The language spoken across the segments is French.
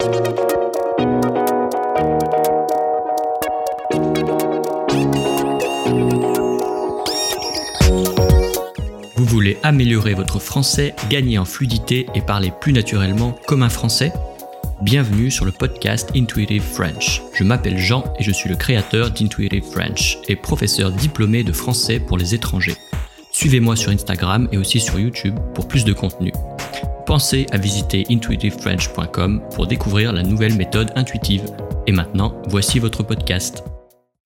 Vous voulez améliorer votre français, gagner en fluidité et parler plus naturellement comme un français? Bienvenue sur le podcast Intuitive French. Je m'appelle Jean et je suis le créateur d'Intuitive French et professeur diplômé de français pour les étrangers. Suivez-moi sur Instagram et aussi sur YouTube pour plus de contenu. Pensez à visiter intuitivefrench.com pour découvrir la nouvelle méthode intuitive. Et maintenant, voici votre podcast.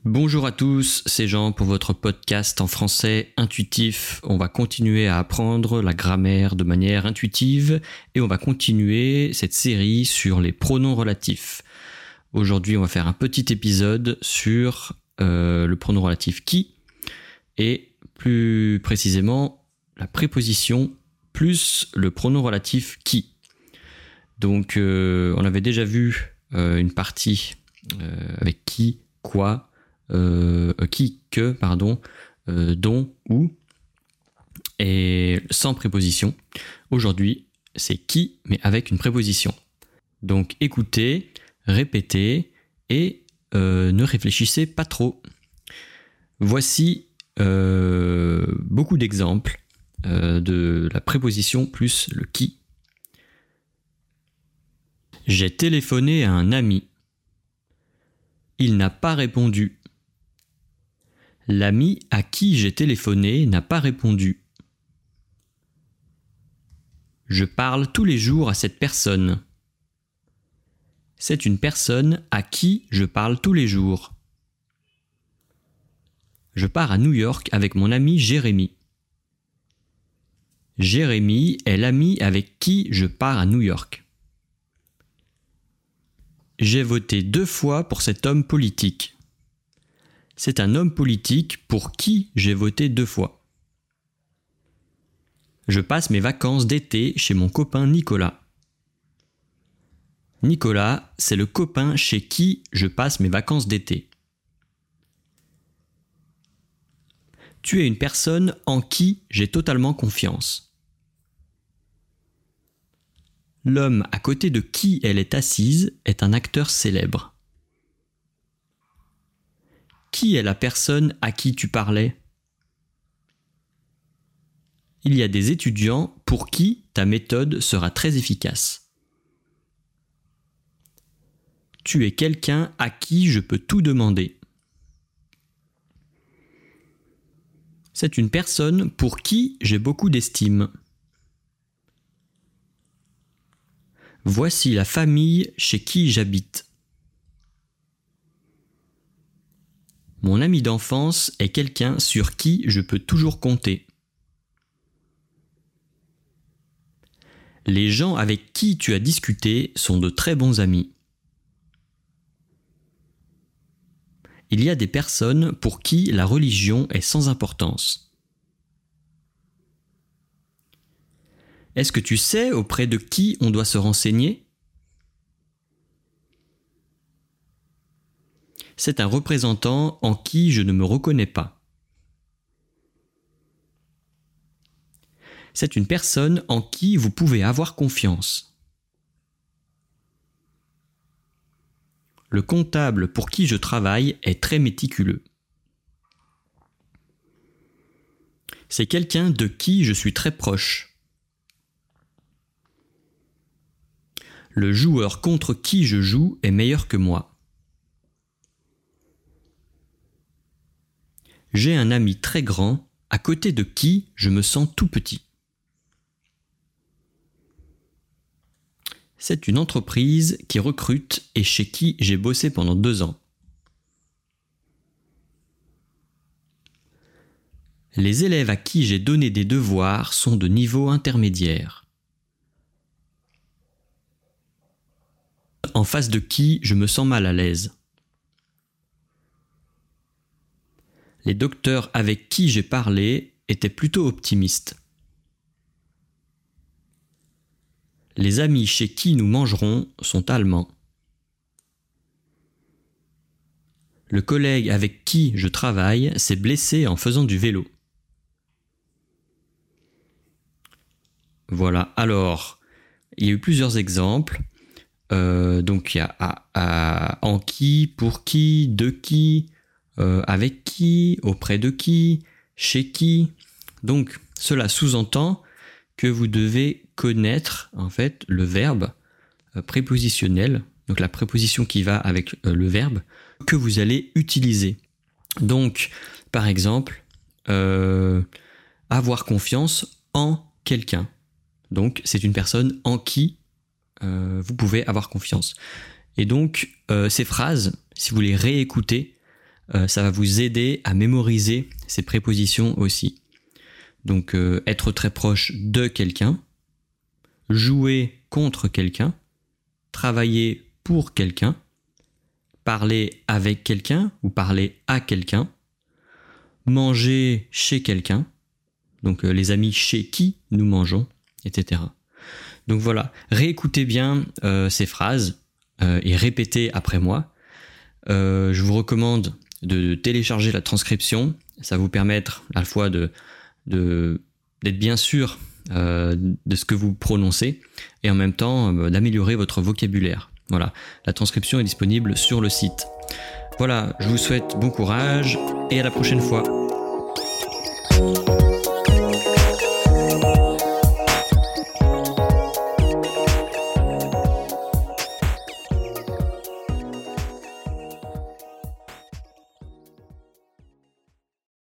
Bonjour à tous, c'est Jean pour votre podcast en français intuitif. On va continuer à apprendre la grammaire de manière intuitive et on va continuer cette série sur les pronoms relatifs. Aujourd'hui, on va faire un petit épisode sur euh, le pronom relatif qui et plus précisément la préposition plus le pronom relatif qui. Donc, euh, on avait déjà vu euh, une partie avec qui, quoi, euh, qui, que, pardon, euh, dont, ou, et sans préposition. Aujourd'hui, c'est qui, mais avec une préposition. Donc écoutez, répétez et euh, ne réfléchissez pas trop. Voici beaucoup d'exemples de la préposition plus le qui. J'ai téléphoné à un ami. Il n'a pas répondu. L'ami à qui j'ai téléphoné n'a pas répondu. Je parle tous les jours à cette personne. C'est une personne à qui je parle tous les jours. Je pars à New York avec mon ami Jérémy. Jérémy est l'ami avec qui je pars à New York. J'ai voté deux fois pour cet homme politique. C'est un homme politique pour qui j'ai voté deux fois. Je passe mes vacances d'été chez mon copain Nicolas. Nicolas, c'est le copain chez qui je passe mes vacances d'été. Tu es une personne en qui j'ai totalement confiance. L'homme à côté de qui elle est assise est un acteur célèbre. Qui est la personne à qui tu parlais? Il y a des étudiants pour qui ta méthode sera très efficace. Tu es quelqu'un à qui je peux tout demander. C'est une personne pour qui j'ai beaucoup d'estime. Voici la famille chez qui j'habite. Mon ami d'enfance est quelqu'un sur qui je peux toujours compter. Les gens avec qui tu as discuté sont de très bons amis. Il y a des personnes pour qui la religion est sans importance. Est-ce que tu sais auprès de qui on doit se renseigner? C'est un représentant en qui je ne me reconnais pas. C'est une personne en qui vous pouvez avoir confiance. Le comptable pour qui je travaille est très méticuleux. C'est quelqu'un de qui je suis très proche. Le joueur contre qui je joue est meilleur que moi. j'ai un ami très grand à côté de qui je me sens tout petit. C'est une entreprise qui recrute et chez qui j'ai bossé pendant deux ans. Les élèves à qui j'ai donné des devoirs sont de niveau intermédiaire. En face de qui je me sens mal à l'aise. les docteurs avec qui j'ai parlé étaient plutôt optimistes. Les amis chez qui nous mangerons sont allemands. Le collègue avec qui je travaille s'est blessé en faisant du vélo. Voilà, alors, il y a eu plusieurs exemples. donc il y a en qui, pour qui, de qui, avec qui, auprès de qui, chez qui. Donc cela sous-entend que vous devez connaître en fait le verbe prépositionnel, donc la préposition qui va avec le verbe que vous allez utiliser. Donc par exemple, avoir confiance en quelqu'un. Donc c'est une personne en qui euh, vous pouvez avoir confiance. Et donc euh, ces phrases, si vous les réécoutez, euh, ça va vous aider à mémoriser ces prépositions aussi. Donc être très proche de quelqu'un, jouer contre quelqu'un, travailler pour quelqu'un, parler avec quelqu'un ou parler à quelqu'un, manger chez quelqu'un, donc euh, les amis chez qui nous mangeons, etc. Donc voilà, réécoutez bien euh, ces phrases euh, et répétez après moi. je vous recommande de télécharger la transcription. Ça vous permettre à la fois de, d'être bien sûr de ce que vous prononcez et en même temps d'améliorer votre vocabulaire. Voilà, la transcription est disponible sur le site. Voilà, je vous souhaite bon courage et à la prochaine fois.